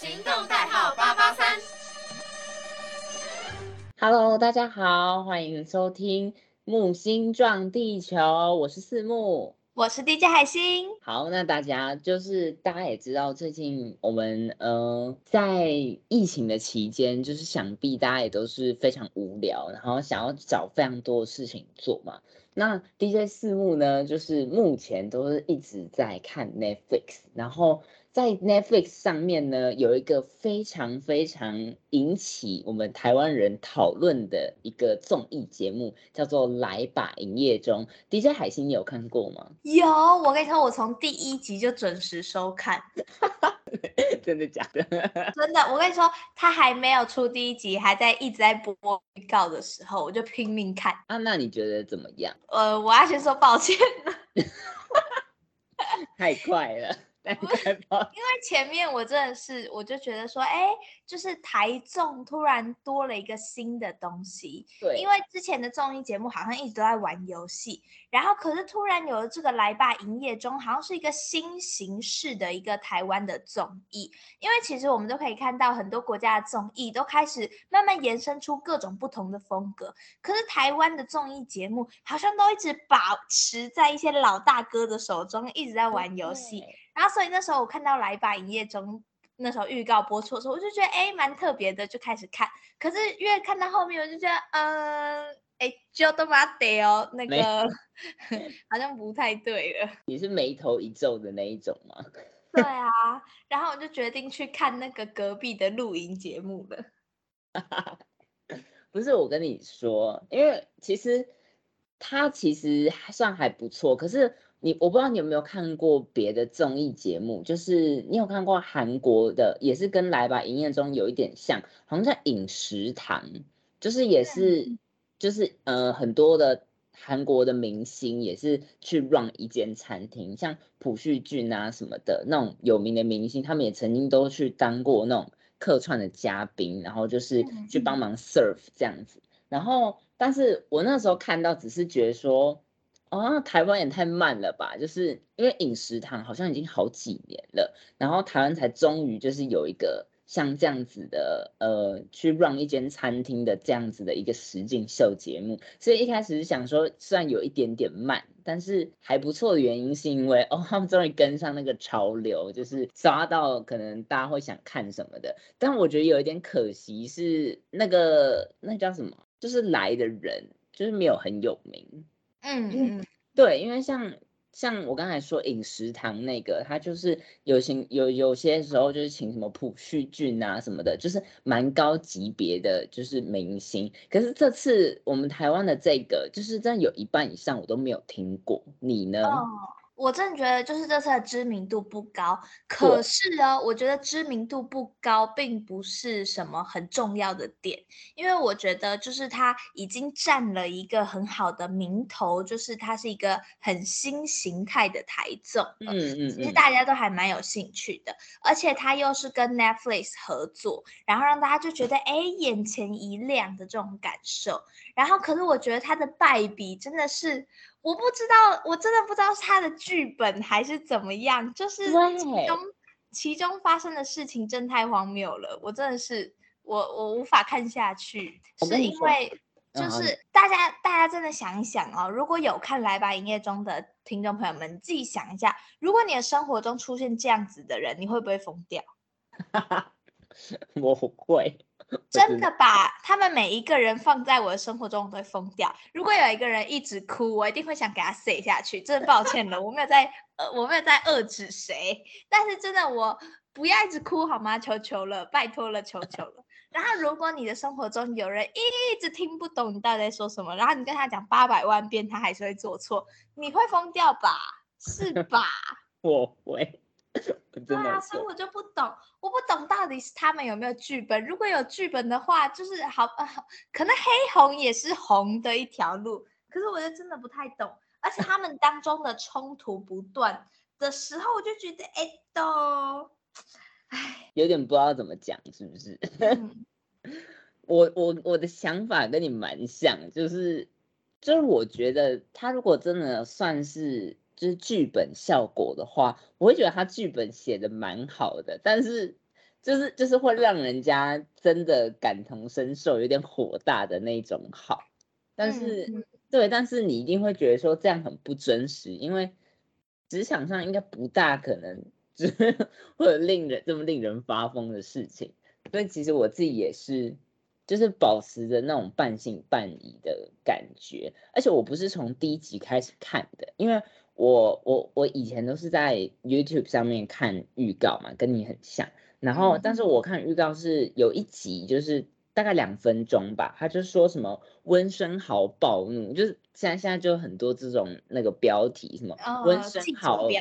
行动代号八八三。Hello，大家好，欢迎收听木星撞地球，我是四木。我是 DJ 海星。好，那大家就是大家也知道，最近我们呃在疫情的期间，就是想必大家也都是非常无聊，然后想要找非常多的事情做嘛。那 DJ 四木呢，就是目前都是一直在看 Netflix，然后在 Netflix 上面呢，有一个非常非常引起我们台湾人讨论的一个综艺节目，叫做《来吧营业中》。DJ 海星，你有看过吗？有，我跟你说，我从第一集就准时收看，真的假的？真的。我跟你说，他还没有出第一集，还在一直在播预告的时候，我就拼命看。啊，那你觉得怎么样？呃，我要先说抱歉，了，太快了。因为前面我真的是，我就觉得说，哎，就是台综突然多了一个新的东西。对，因为之前的综艺节目好像一直都在玩游戏，然后可是突然有了这个来吧营业中，好像是一个新形式的一个台湾的综艺。因为其实我们都可以看到很多国家的综艺都开始慢慢延伸出各种不同的风格，可是台湾的综艺节目好像都一直保持在一些老大哥的手中，一直在玩游戏。对然后所以那时候我看到来吧营业中。那时候预告播出的时候，我就觉得哎蛮特别的，就开始看。可是越看到后面，我就觉得嗯，哎，就都妈得哦，那没个 好像不太对了。你是眉头一皱的那一种吗？对啊，然后我就决定去看那个隔壁的露营节目了。不是，我跟你说，因为其实它其实还算还不错，可是你我不知道你有没有看过别的综艺节目，就是你有看过韩国的，也是跟来吧营业中有一点像，好像叫饮食堂，就是也是就是呃很多的韩国的明星也是去 run 一间餐厅，像朴叙俊啊什么的那种有名的明星，他们也曾经都去当过那种客串的嘉宾，然后就是嗯去帮忙 serve 这样子。然后，但是我那时候看到，只是觉得说，啊，台湾也太慢了吧？就是因为饮食堂好像已经好几年了，然后台湾才终于就是有一个像这样子的，呃，去 run 一间餐厅的这样子的一个实境秀节目。所以一开始是想说，虽然有一点点慢，但是还不错的原因是因为哦，他们终于跟上那个潮流，就是抓到可能大家会想看什么的。但我觉得有一点可惜是那个那叫什么，就是来的人就是没有很有名。嗯嗯，对，因为像像我刚才说饮食堂那个，他就是有请有有些时候就是请什么普叙俊啊什么的，就是蛮高级别的就是明星。可是这次我们台湾的这个，就是真的有一半以上我都没有听过。你呢？哦，我真的觉得就是这次的知名度不高。可是哦，我觉得知名度不高并不是什么很重要的点，因为我觉得就是它已经占了一个很好的名头，就是它是一个很新形态的台综了。嗯嗯其实嗯，大家都还蛮有兴趣的，而且它又是跟 Netflix 合作，然后让大家就觉得哎眼前一亮的这种感受。然后，可是我觉得它的败笔真的是，我不知道，我真的不知道是他的剧本还是怎么样，就是其中其中发生的事情真太荒谬了，我真的是我我无法看下去，是因为。就是大家，大家真的想一想哦，如果有看《来吧营业中》的听众朋友们，自己想一下，如果你的生活中出现这样子的人，你会不会疯掉？我会，我真的把他们每一个人放在我的生活中，我都会疯掉。如果有一个人一直哭，我一定会想给他塞下去。真的抱歉了，我没有在呃，我没有在遏制谁，但是真的我不要一直哭好吗？求求了，拜托了，求求了。然后，如果你的生活中有人一直听不懂你到底在说什么，然后你跟他讲八百万遍，他还是会做错，你会疯掉吧？是吧？我会，我 对啊，所以。我就不懂，我不懂到底是他们有没有剧本。如果有剧本的话，就是好，呃、可能黑红也是红的一条路。可是我就真的不太懂，而且他们当中的冲突不断的时候，我就觉得，哎，都，唉，有点不知道怎么讲，是不是？嗯 我我我的想法跟你蛮像，就是就是我觉得他如果真的算是就是剧本效果的话，我会觉得他剧本写的蛮好的，但是就是就是会让人家真的感同身受，有点火大的那种好。但是、嗯对，但是你一定会觉得说这样很不真实，因为职场上应该不大可能就是 会有令人这么令人发疯的事情。所以其实我自己也是，就是保持着那种半信半疑的感觉，而且我不是从第一集开始看的，因为我我我以前都是在 YouTube 上面看预告嘛，跟你很像。然后，但是我看预告是有一集就是大概两分钟吧，他就说什么温升豪暴怒，就是现在现在就很多这种那个标题，什么温升豪标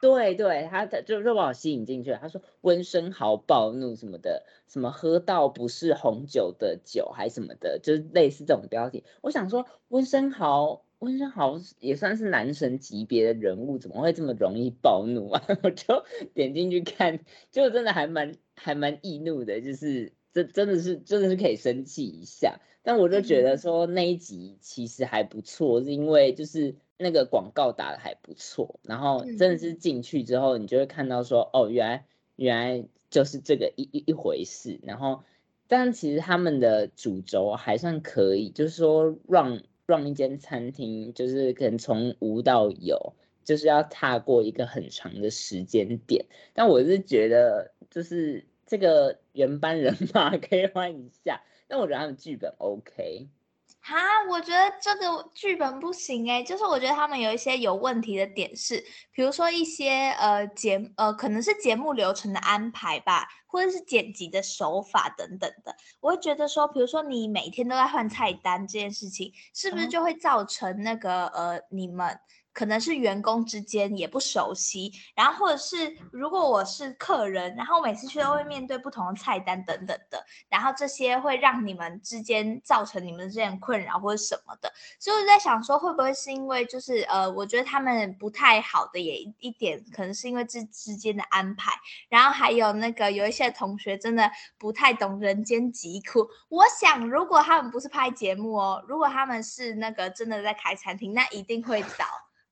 对对，他的就就把我吸引进去了。他说温升豪暴怒什么的，什么喝到不是红酒的酒还什么的，就是类似这种标题。我想说温升豪，温升豪也算是男神级别的人物，怎么会这么容易暴怒啊？我就点进去看，就真的还蛮还蛮易怒的，就是这真的是真的是可以生气一下。但我就觉得说那一集其实还不错，是因为就是那个广告打的还不错，然后真的是进去之后，你就会看到说，哦，原来原来就是这个一一一回事。然后，但其实他们的主轴还算可以，就是说让让一间餐厅，就是可能从无到有，就是要踏过一个很长的时间点。但我是觉得，就是这个原班人马 可以换一下。但我觉得他们剧本 OK，哈，我觉得这个剧本不行哎，就是我觉得他们有一些有问题的点是，比如说一些呃节呃可能是节目流程的安排吧，或者是剪辑的手法等等的，我会觉得说，比如说你每天都在换菜单这件事情，是不是哦就会造成那个呃你们。可能是员工之间也不熟悉，然后或者是如果我是客人，然后每次去都会面对不同的菜单等等的，然后这些会让你们之间造成你们之间困扰或者什么的，所以我在想说，会不会是因为就是呃，我觉得他们不太好的也一点，可能是因为这之间的安排，然后还有那个有一些同学真的不太懂人间疾苦。我想，如果他们不是拍节目哦，如果他们是那个真的在开餐厅，那一定会倒。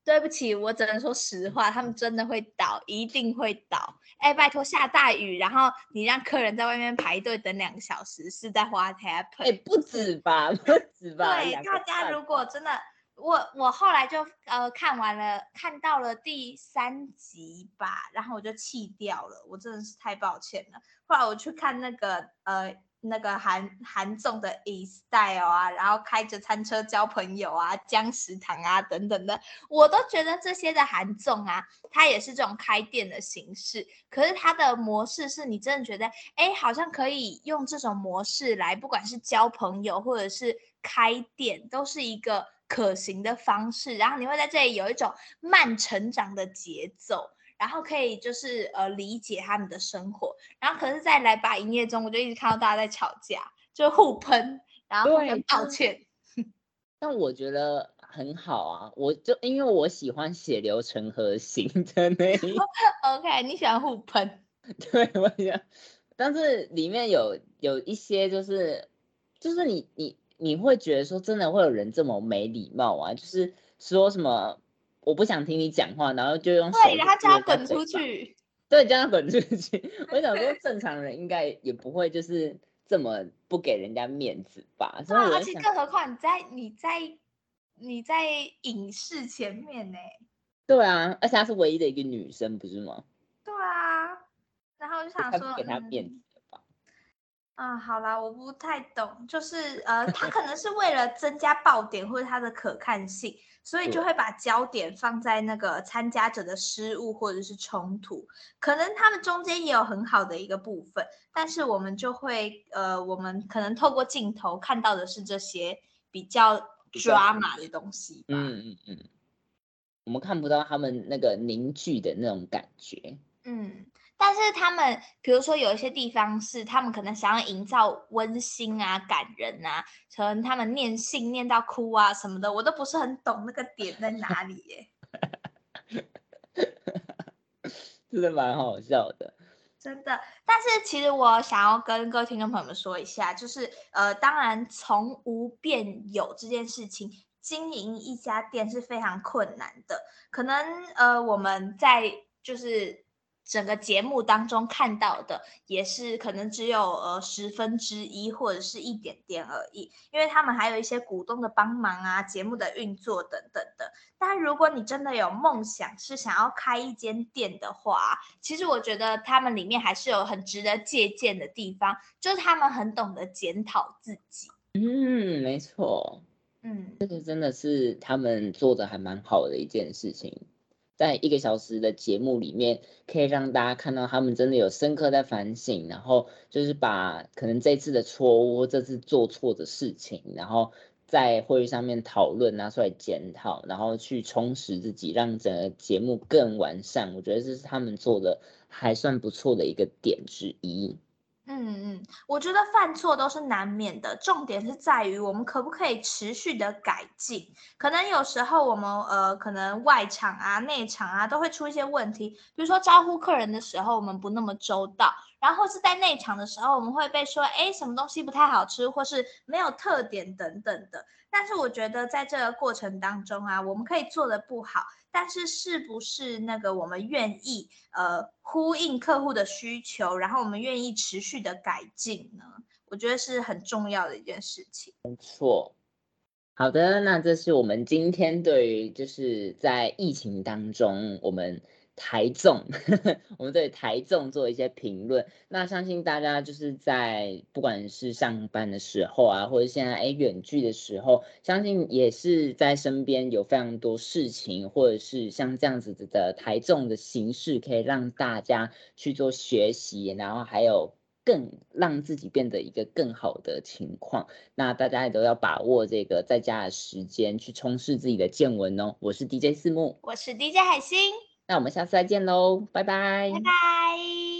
对不起，我只能说实话，他们真的会倒，一定会倒。哎，拜托，下大雨，然后你让客人在外面排队等两个小时，是在 what happen？哎、不止吧，不止吧。对，大家如果真的，我我后来就呃看完了，看到了第三集吧，然后我就弃掉了，我真的是太抱歉了。后来我去看那个呃那个韩韩综的 E Style 啊，然后开着餐车交朋友啊，江食堂啊等等的，我都觉得这些的韩综啊，它也是这种开店的形式，可是它的模式是你真的觉得，哎，好像可以用这种模式来，不管是交朋友或者是开店，都是一个可行的方式。然后你会在这里有一种慢成长的节奏，然后可以就是呃理解他们的生活。然后可是，在来把营业中，我就一直看到大家在吵架，就互喷，然后互对相道就是歉。但我觉得很好啊，我就因为我喜欢血流成河型的那一 OK，你喜欢互喷？对，我想，但是里面有有一些就是就是你你你会觉得说真的会有人这么没礼貌啊？就是说什么我不想听你讲话，然后就用手对，然后叫他滚出，去。对，叫他滚出去。我想说 正常人应该也不会就是这么不给人家面子吧？所以而且更何况你在你在你在影视前面呢。对啊，而且她是唯一的一个女生，不是吗？对啊，然后我就想说，给她面嗯子了吧？啊，好啦，我不太懂，就是呃，他可能是为了增加爆点或者它的可看性，所以就会把焦点放在那个参加者的失误或者是冲突，可能他们中间也有很好的一个部分，但是我们就会呃，我们可能透过镜头看到的是这些比较比较 drama 的东西吧。嗯嗯嗯，我们看不到他们那个凝聚的那种感觉。嗯，但是他们比如说有一些地方是他们可能想要营造温馨啊、感人啊，可能他们念信念到哭啊什么的，我都不是很懂那个点在哪里耶。真的蛮好笑的。真的，但是其实我想要跟各位听众朋友们说一下，就是呃，当然从无变有这件事情，经营一家店是非常困难的。可能呃，我们在就是整个节目当中看到的，也是可能只有呃十分之一或者是一点点而已，因为他们还有一些股东的帮忙啊，节目的运作等等的。但如果你真的有梦想，是想要开一间店的话，其实我觉得他们里面还是有很值得借鉴的地方，就是他们很懂得检讨自己。嗯，没错，嗯，这个真的是他们做的还蛮好的一件事情。在一个小时的节目里面，可以让大家看到他们真的有深刻在反省，然后就是把可能这次的错误、这次做错的事情，然后在会议上面讨论，拿出来检讨，然后去充实自己，让整个节目更完善。我觉得这是他们做的还算不错的一个点之一。嗯嗯，我觉得犯错都是难免的，重点是在于我们可不可以持续的改进。可能有时候我们呃，可能外场啊、内场啊都会出一些问题，比如说招呼客人的时候我们不那么周到，然后是在内场的时候我们会被说，哎，什么东西不太好吃，或是没有特点等等的。但是我觉得在这个过程当中啊，我们可以做的不好，但是是不是那个我们愿意呃呼应客户的需求，然后我们愿意持续的改进呢？我觉得是很重要的一件事情。没错。好的，那这是我们今天对于就是在疫情当中我们。台纵，我们对台纵做一些评论。那相信大家就是在不管是上班的时候啊，或者现在哎远距的时候，相信也是在身边有非常多事情，或者是像这样子的台纵的形式，可以让大家去做学习，然后还有更让自己变得一个更好的情况。那大家也都要把握这个在家的时间，去充实自己的见闻哦。我是 DJ 四木，我是 DJ 海星。那我们下次再见喽，拜拜，拜拜。